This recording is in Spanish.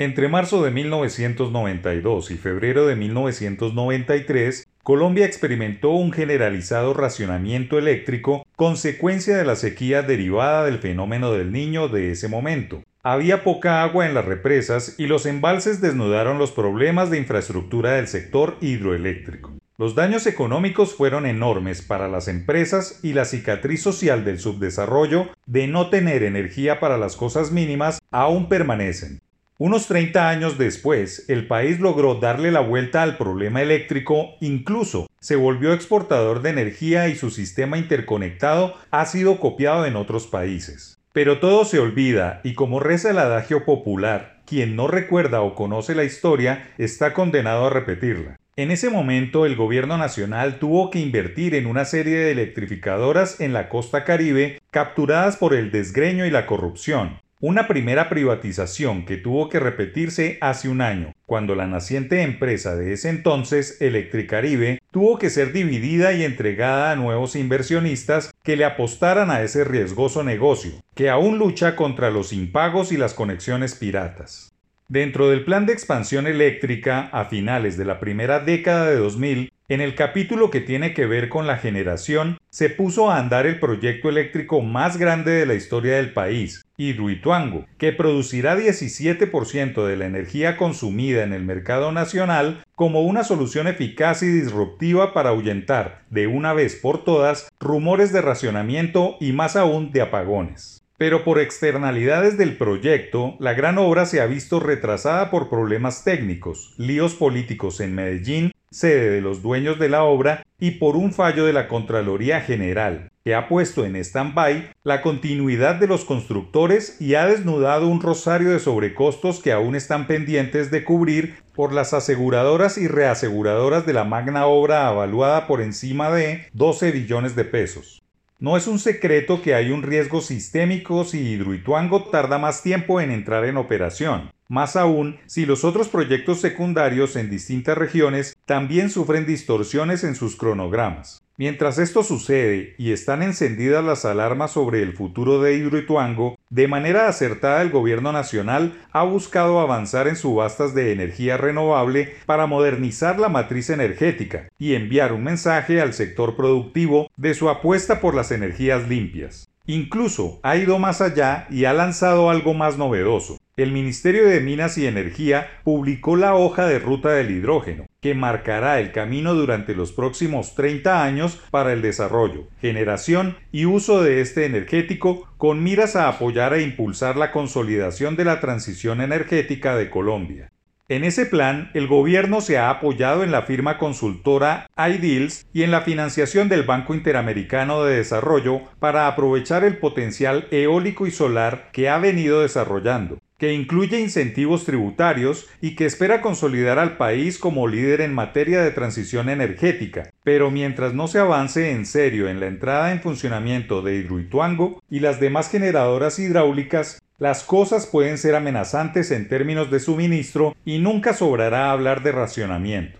Entre marzo de 1992 y febrero de 1993, Colombia experimentó un generalizado racionamiento eléctrico consecuencia de la sequía derivada del fenómeno del niño de ese momento. Había poca agua en las represas y los embalses desnudaron los problemas de infraestructura del sector hidroeléctrico. Los daños económicos fueron enormes para las empresas y la cicatriz social del subdesarrollo de no tener energía para las cosas mínimas aún permanecen. Unos 30 años después, el país logró darle la vuelta al problema eléctrico, incluso se volvió exportador de energía y su sistema interconectado ha sido copiado en otros países. Pero todo se olvida y como reza el adagio popular, quien no recuerda o conoce la historia está condenado a repetirla. En ese momento el gobierno nacional tuvo que invertir en una serie de electrificadoras en la costa caribe capturadas por el desgreño y la corrupción, una primera privatización que tuvo que repetirse hace un año, cuando la naciente empresa de ese entonces, Electricaribe, tuvo que ser dividida y entregada a nuevos inversionistas que le apostaran a ese riesgoso negocio, que aún lucha contra los impagos y las conexiones piratas. Dentro del plan de expansión eléctrica a finales de la primera década de 2000, en el capítulo que tiene que ver con la generación, se puso a andar el proyecto eléctrico más grande de la historia del país, Hidroituango, que producirá 17% de la energía consumida en el mercado nacional como una solución eficaz y disruptiva para ahuyentar, de una vez por todas, rumores de racionamiento y más aún de apagones. Pero por externalidades del proyecto, la gran obra se ha visto retrasada por problemas técnicos, líos políticos en Medellín, sede de los dueños de la obra, y por un fallo de la Contraloría General, que ha puesto en stand-by la continuidad de los constructores y ha desnudado un rosario de sobrecostos que aún están pendientes de cubrir por las aseguradoras y reaseguradoras de la magna obra avaluada por encima de 12 billones de pesos. No es un secreto que hay un riesgo sistémico si Hidroituango tarda más tiempo en entrar en operación, más aún si los otros proyectos secundarios en distintas regiones también sufren distorsiones en sus cronogramas. Mientras esto sucede y están encendidas las alarmas sobre el futuro de Hidroituango, de manera acertada el gobierno nacional ha buscado avanzar en subastas de energía renovable para modernizar la matriz energética y enviar un mensaje al sector productivo de su apuesta por las energías limpias. Incluso ha ido más allá y ha lanzado algo más novedoso el Ministerio de Minas y Energía publicó la hoja de ruta del hidrógeno, que marcará el camino durante los próximos 30 años para el desarrollo, generación y uso de este energético con miras a apoyar e impulsar la consolidación de la transición energética de Colombia. En ese plan, el gobierno se ha apoyado en la firma consultora iDeals y en la financiación del Banco Interamericano de Desarrollo para aprovechar el potencial eólico y solar que ha venido desarrollando que incluye incentivos tributarios y que espera consolidar al país como líder en materia de transición energética. Pero mientras no se avance en serio en la entrada en funcionamiento de Hidroituango y las demás generadoras hidráulicas, las cosas pueden ser amenazantes en términos de suministro y nunca sobrará hablar de racionamiento.